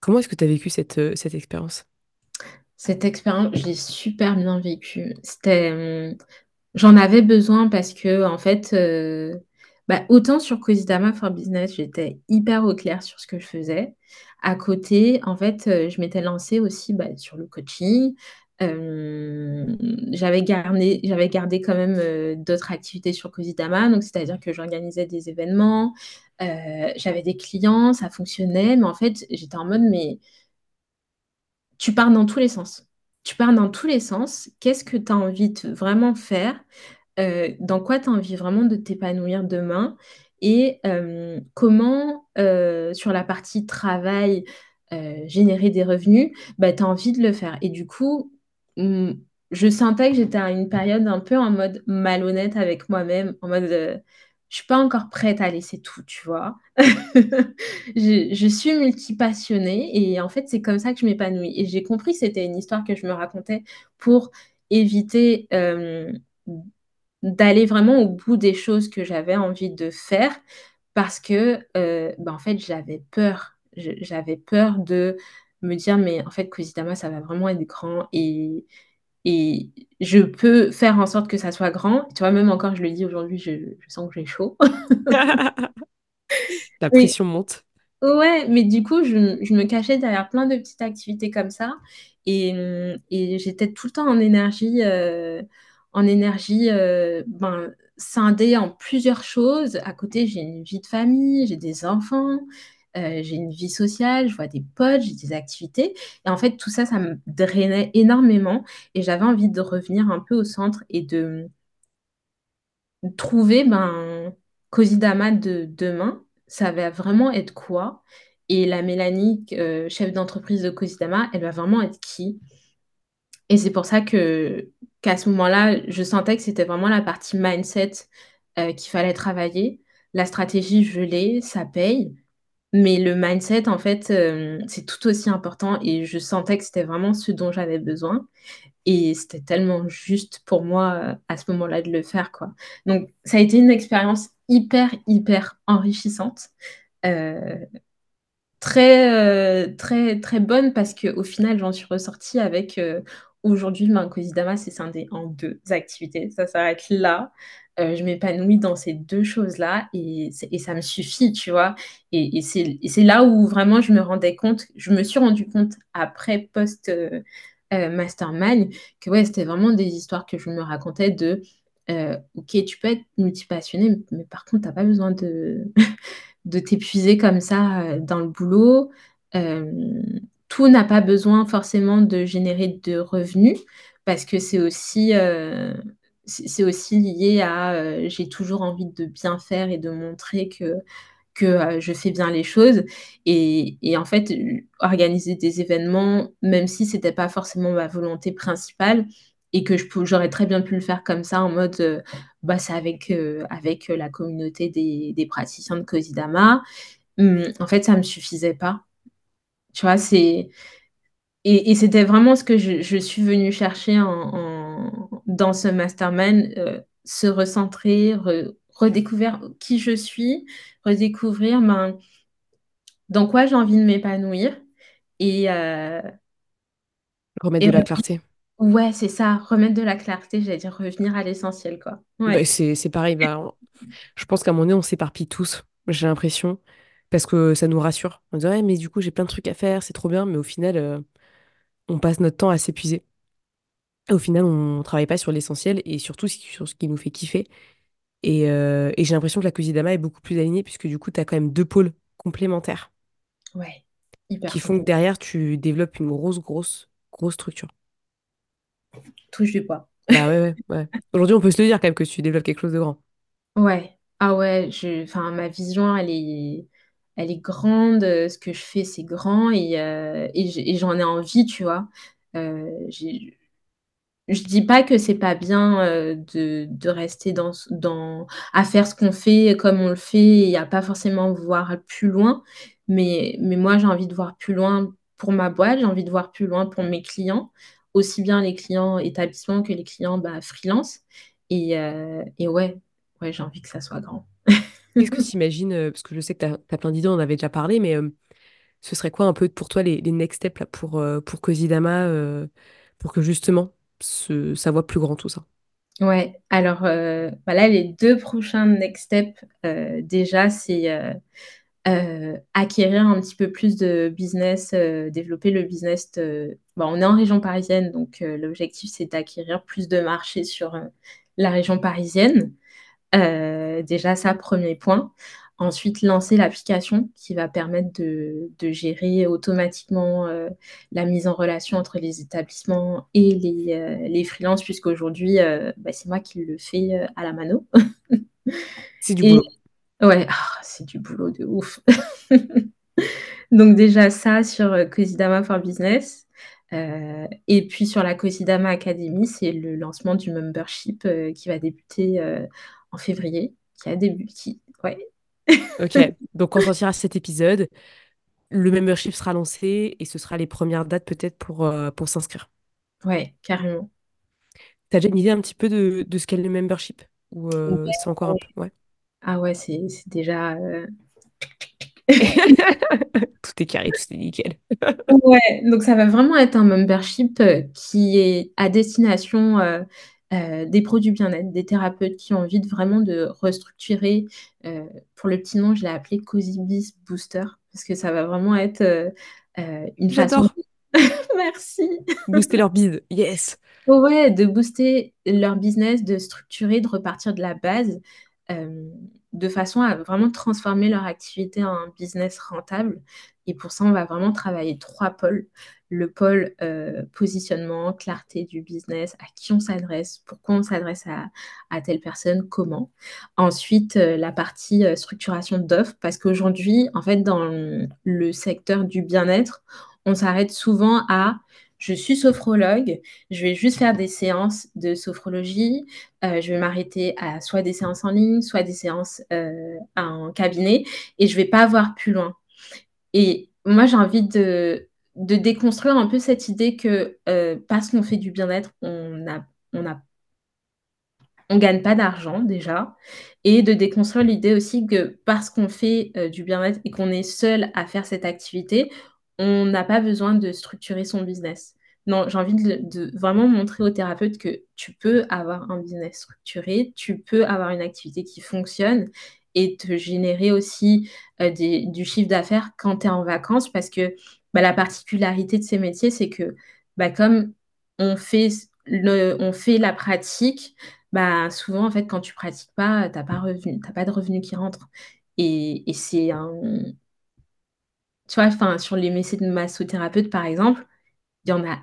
Comment est-ce que tu as vécu cette, euh, cette expérience? Cette expérience, je l'ai super bien vécue. C'était, j'en avais besoin parce que en fait, bah, autant sur Cosidama for Business, j'étais hyper au clair sur ce que je faisais. À côté, en fait, euh, je m'étais lancée aussi bah, sur le coaching. Euh, j'avais gardé, j'avais gardé quand même euh, d'autres activités sur Cosidama, donc c'est-à-dire que j'organisais des événements, j'avais des clients, ça fonctionnait, mais en fait, j'étais en mode, mais tu pars dans tous les sens. Tu pars dans tous les sens. Qu'est-ce que tu as envie de vraiment faire? Euh, dans quoi tu as envie vraiment de t'épanouir demain? Et euh, comment, euh, sur la partie travail, générer des revenus, bah, tu as envie de le faire. Et du coup, je sentais que j'étais à une période un peu en mode malhonnête avec moi-même, en mode je suis pas encore prête à laisser tout, tu vois. je, je, suis multipassionnée et en fait, c'est comme ça que je m'épanouis. Et j'ai compris que c'était une histoire que je me racontais pour éviter d'aller vraiment au bout des choses que j'avais envie de faire parce que, euh, bah, en fait, j'avais peur. J'avais peur de me dire, mais en fait, Kozidama, ça va vraiment être grand et, et je peux faire en sorte que ça soit grand. Tu vois, même encore, je le dis aujourd'hui, je, sens que j'ai chaud. La pression monte. Ouais, mais du coup, je, me cachais derrière plein de petites activités comme ça. Et, et j'étais tout le temps en énergie. Euh, en énergie euh, ben, scindée en plusieurs choses. À côté, j'ai une vie de famille, j'ai des enfants, euh, j'ai une vie sociale, je vois des potes, j'ai des activités. Et en fait, tout ça, ça me drainait énormément. Et j'avais envie de revenir un peu au centre et de trouver ben, Cosidama de demain. Ça va vraiment être quoi? Et la Mélanie, euh, chef d'entreprise de Cosidama, elle va vraiment être qui? Et c'est pour ça que qu'à ce moment-là, je sentais que c'était vraiment la partie mindset euh, qu'il fallait travailler. La stratégie, je l'ai, ça paye. Mais le mindset, en fait, euh, c'est tout aussi important et je sentais que c'était vraiment ce dont j'avais besoin. Et c'était tellement juste pour moi à ce moment-là de le faire, quoi. Donc, ça a été une expérience hyper, hyper enrichissante. Euh, très, euh, très, très bonne parce qu'au final, j'en suis ressortie avec euh, aujourd'hui, le Kosidama, c'est scindé en deux activités. Ça s'arrête là. Euh, je m'épanouis dans ces deux choses-là et, ça me suffit, tu vois. Et, c'est là où vraiment je me rendais compte, je me suis rendu compte après post-mastermind que ouais, c'était vraiment des histoires que je me racontais de ok, tu peux être multipassionné, mais par contre, tu n'as pas besoin de, de t'épuiser comme ça euh, dans le boulot. Euh, tout n'a pas besoin forcément de générer de revenus parce que c'est aussi, euh, lié à j'ai toujours envie de bien faire et de montrer que, que je fais bien les choses. Et, en fait, organiser des événements, même si ce n'était pas forcément ma volonté principale, et que j'aurais très bien pu le faire comme ça en mode euh, bah, c'est avec, euh, la communauté des, praticiens de Kosidama. Hum, en fait, ça ne me suffisait pas. Tu vois, c'est. Et, et c'était vraiment ce que je, je, suis venue chercher en, en dans ce mastermind, euh, se recentrer, redécouvrir qui je suis, redécouvrir ben, dans quoi j'ai envie de m'épanouir et. Remettre de la clarté. Ouais, c'est ça, remettre de la clarté, j'allais dire revenir à l'essentiel, quoi. Bah, c'est pareil, bah, je pense qu'à un moment donné, on s'éparpille tous, j'ai l'impression, parce que ça nous rassure. On dit, ouais, mais du coup, j'ai plein de trucs à faire, c'est trop bien, mais au final, euh, on passe notre temps à s'épuiser. Au final, on ne travaille pas sur l'essentiel et surtout sur ce qui nous fait kiffer. Et, euh, et j'ai l'impression que la Kosidama est beaucoup plus alignée, puisque du coup, tu as quand même deux pôles complémentaires Ouais, hyper qui font que derrière, tu développes une grosse, grosse, grosse structure. Touche du poids. Bah ouais, ouais, ouais. Aujourd'hui, on peut se le dire quand même que tu développes quelque chose de grand. Ouais, ah ouais, je, enfin, ma vision, elle est, elle est grande, euh, ce que je fais, c'est grand et, euh, j'en ai envie, tu vois. Euh, je dis pas que c'est pas bien euh, de, rester à faire ce qu'on fait comme on le fait et à pas forcément voir plus loin, mais, moi, j'ai envie de voir plus loin pour ma boîte, j'ai envie de voir plus loin pour mes clients, aussi bien les clients établissements que les clients bah, freelance. Et. Ouais, j'ai envie que ça soit grand. Qu'est-ce que tu imagines, parce que je sais que tu as, plein d'idées, on en avait déjà parlé, mais euh, ce serait quoi un peu pour toi les, les next steps là, pour, euh, pour Cosidama, euh, pour que justement ce, ça voit plus grand tout ça? Ouais, alors euh, voilà, les deux prochains next steps, euh, déjà, c'est euh, euh, acquérir un petit peu plus de business, euh, développer le business. de- bon, on est en région parisienne, donc euh, l'objectif, c'est d'acquérir plus de marché sur euh, la région parisienne. Euh, déjà, ça, premier point. Ensuite, lancer l'application qui va permettre de, de gérer automatiquement euh, la mise en relation entre les établissements et les, euh, les freelances, puisqu'aujourd'hui, euh, bah, c'est moi qui le fais euh, à la mano. C'est du Et boulot. ouais, ah, c'est du boulot de ouf. Donc déjà ça sur Cosidama for Business. Euh, et puis sur la Cosidama Academy, c'est le lancement du membership euh, qui va débuter euh, en février, qui a débuté. Ouais. Ok, donc quand sortira cet épisode, le membership sera lancé et ce sera les premières dates peut-être pour, euh, pour s'inscrire. Ouais, carrément. T'as déjà une idée un petit peu de, de ce qu'est le membership? Ou Ouais, euh, c'est encore un peu... Ouais. Ah ouais, c'est c'est déjà... euh, Tout est carré, tout est nickel. Ouais, donc ça va vraiment être un membership qui est à destination euh, des produits bien-être, des thérapeutes qui ont envie de vraiment de restructurer. euh, pour le petit nom, je l'ai appelé Cozy Biz Booster parce que ça va vraiment être euh, une façon. Merci. booster leur bide. Yes. Ouais, de booster leur business, de structurer, de repartir de la base, de façon à vraiment transformer leur activité en un business rentable. Et pour ça, on va vraiment travailler trois pôles. Le pôle euh, positionnement, clarté du business, à qui on s'adresse, pourquoi on s'adresse à, telle personne, comment. Ensuite, euh, la partie euh, structuration d'offres, parce qu'aujourd'hui, en fait, dans le secteur du bien-être, on s'arrête souvent à je suis sophrologue, je vais juste faire des séances de sophrologie. Je vais m'arrêter à soit des séances en ligne, soit des séances en cabinet, et je vais pas voir plus loin. Et moi, j'ai envie de de déconstruire un peu cette idée que euh, parce qu'on fait du bien-être, on a, on a on gagne pas d'argent déjà, et de déconstruire l'idée aussi que parce qu'on fait euh, du bien-être et qu'on est seul à faire cette activité, on n'a pas besoin de structurer son business. Non, j'ai envie de, de, vraiment montrer aux thérapeutes que tu peux avoir un business structuré, tu peux avoir une activité qui fonctionne et te générer aussi euh, du chiffre d'affaires quand tu es en vacances parce que bah, la particularité de ces métiers, c'est que bah, comme on fait, on fait la pratique, bah, souvent, en fait, quand tu pratiques pas, tu n'as pas, de revenus qui rentrent. Et, c'est un... Tu vois, sur les métiers de massothérapeute, par exemple, il y en a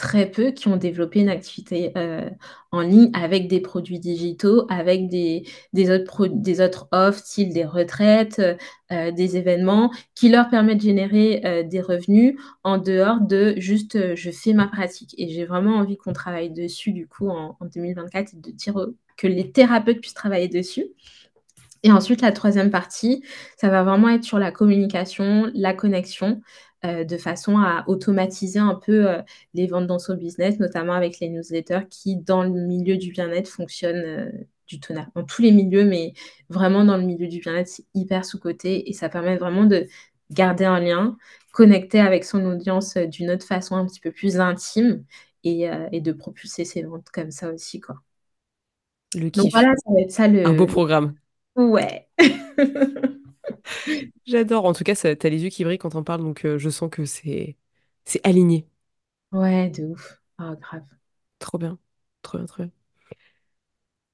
très peu qui ont développé une activité euh, en ligne avec des produits digitaux, avec des, autres, autres offres, style des retraites, euh, des événements, qui leur permettent de générer euh, des revenus en dehors de juste euh, je fais ma pratique. Et j'ai vraiment envie qu'on travaille dessus, du coup, en, en 2024, et de dire que les thérapeutes puissent travailler dessus. Et ensuite, la troisième partie, ça va vraiment être sur la communication, la connexion. Euh, de façon à automatiser un peu euh, les ventes dans son business, notamment avec les newsletters qui, dans le milieu du bien-être, fonctionnent euh, du tonnerre. Dans tous les milieux, mais vraiment dans le milieu du bien-être, c'est hyper sous-côté et ça permet vraiment de garder un lien, connecter avec son audience d'une autre façon un petit peu plus intime et, et, de propulser ses ventes comme ça aussi. Quoi. Le kiff. Donc voilà, ça va être ça le... Un beau programme. Ouais. J'adore. En tout cas, t'as les yeux qui brillent quand on parle, donc euh, je sens que c'est c'est aligné. Ouais, de ouf. Ah, grave. Trop bien. Trop bien, trop bien.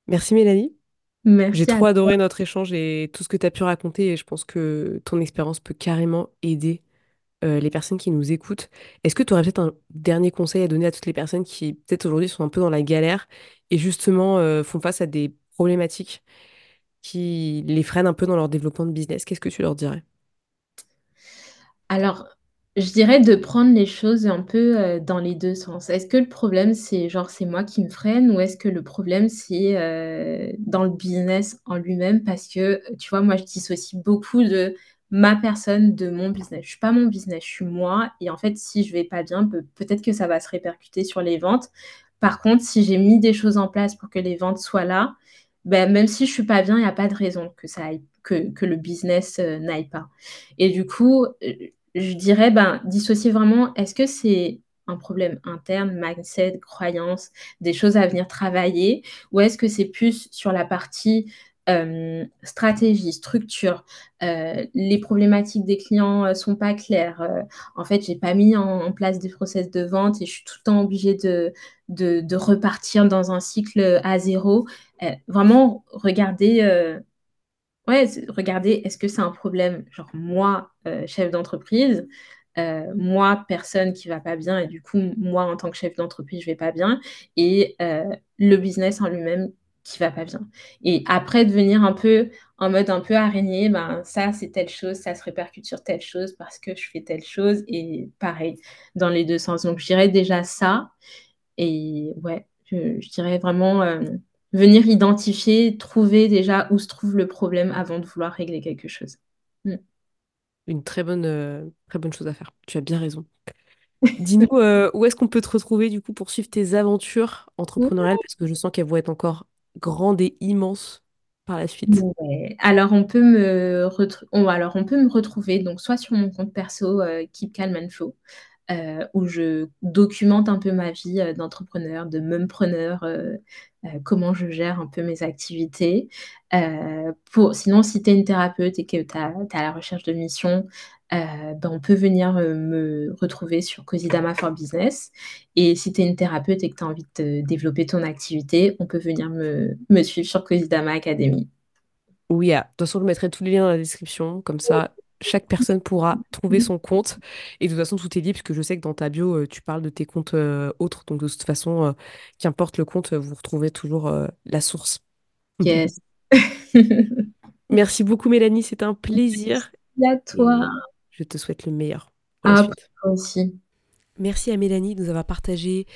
Merci Mélanie. Merci. J'ai trop adoré notre échange et tout ce que tu as pu raconter et je pense que ton expérience peut carrément aider euh, les personnes qui nous écoutent. Est-ce que tu aurais peut-être un dernier conseil à donner à toutes les personnes qui peut-être aujourd'hui sont un peu dans la galère et justement euh, font face à des problématiques? Qui les freinent un peu dans leur développement de business, qu'est-ce que tu leur dirais? Alors, je dirais de prendre les choses un peu euh, dans les deux sens. Est-ce que le problème, c'est genre c'est moi qui me freine ou est-ce que le problème, c'est euh, dans le business en lui-même? Parce que, tu vois, moi, je dissocie beaucoup de ma personne de mon business. Je suis pas mon business, je suis moi. Et en fait, si je vais pas bien, peut-être que ça va se répercuter sur les ventes. Par contre, si j'ai mis des choses en place pour que les ventes soient là, ben, même si je suis pas bien, il n'y a pas de raison que, ça que, que le business euh, n'aille pas. Et du coup, euh, je dirais, ben, dissocier vraiment, est-ce que c'est un problème interne, mindset, croyance, des choses à venir travailler, ou est-ce que c'est plus sur la partie euh, stratégie, structure, euh, les problématiques des clients euh, sont pas claires. En fait, j'ai pas mis en, place des process de vente et je suis tout le temps obligée de, de, repartir dans un cycle à zéro. Vraiment, regarder, ouais, regarder, est-ce que c'est un problème, genre moi, chef d'entreprise, moi, personne qui va pas bien, et du coup, moi, en tant que chef d'entreprise, je vais pas bien, et le business en lui-même qui va pas bien. Et après, devenir un peu en mode un peu araignée, ben, ça, c'est telle chose, ça se répercute sur telle chose parce que je fais telle chose, et pareil, dans les deux sens. Donc, je dirais déjà ça, et ouais, je, je dirais vraiment euh, venir identifier, trouver déjà où se trouve le problème avant de vouloir régler quelque chose. Mm une très bonne, euh, très bonne chose à faire. Tu as bien raison. Dis-nous euh, où est-ce qu'on peut te retrouver du coup pour suivre tes aventures entrepreneuriales? Parce que je sens qu'elles vont être encore grandes et immenses par la suite. Alors on peut me alors on peut me retrouver donc soit sur mon compte perso euh, Keep Calm and euh, où je documente un peu ma vie euh, d'entrepreneur, de mumpreneur, euh, comment je gère un peu mes activités. sinon, si tu es une thérapeute et que tu es à la recherche de mission, ben, on peut venir me retrouver sur Cosidama for Business. Et si tu es une thérapeute et que tu as envie de développer ton activité, on peut venir me, me suivre sur Cosidama Academy. Oui, de toute façon, je mettrai tous les liens dans la description. Comme ça, chaque personne pourra trouver son compte. Et de toute façon, tout est lié, puisque je sais que dans ta bio, euh, tu parles de tes comptes euh, autres. Donc, de toute façon, euh, qu'importe le compte, vous retrouvez toujours la source. Yes. Merci beaucoup, Mélanie. C'est un plaisir. Merci à toi. Je te souhaite le meilleur. ah, aussi. Merci à Mélanie de nous avoir partagé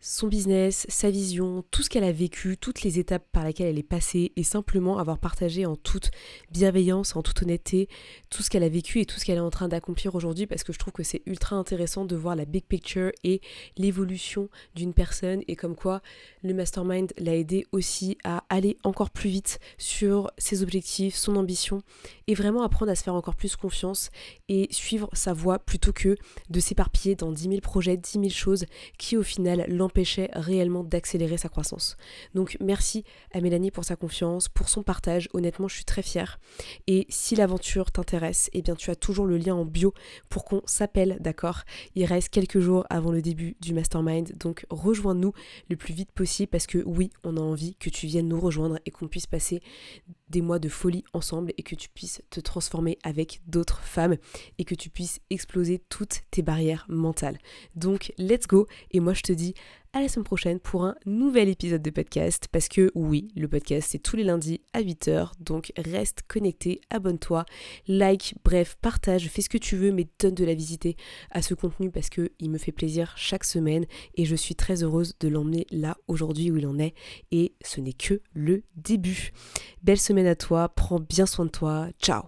son business, sa vision, tout ce qu'elle a vécu, toutes les étapes par lesquelles elle est passée et simplement avoir partagé en toute bienveillance, en toute honnêteté, tout ce qu'elle a vécu et tout ce qu'elle est en train d'accomplir aujourd'hui parce que je trouve que c'est ultra intéressant de voir la big picture et l'évolution d'une personne et comme quoi le mastermind l'a aidé aussi à aller encore plus vite sur ses objectifs, son ambition et vraiment apprendre à se faire encore plus confiance et suivre sa voie plutôt que de s'éparpiller dans 10 000 projets, 10 000 choses qui au final l'empêchaient réellement d'accélérer sa croissance. Donc merci à Mélanie pour sa confiance, pour son partage, honnêtement je suis très fière. Et si l'aventure t'intéresse, eh bien tu as toujours le lien en bio pour qu'on s'appelle, d'accord? Il reste quelques jours avant le début du mastermind, donc rejoins-nous le plus vite possible parce que oui, on a envie que tu viennes nous rejoindre et qu'on puisse passer des mois de folie ensemble et que tu puisses te transformer avec d'autres femmes et que tu puisses exploser toutes tes barrières mentales. Donc, let's go. Et moi je te dis à la semaine prochaine pour un nouvel épisode de podcast parce que oui, le podcast c'est tous les lundis à 8h donc reste connecté, abonne-toi, like, bref, partage, fais ce que tu veux mais donne de la visiter à ce contenu parce que il me fait plaisir chaque semaine et je suis très heureuse de l'emmener là aujourd'hui où il en est. Et ce n'est que le début. Belle semaine à toi, prends bien soin de toi, ciao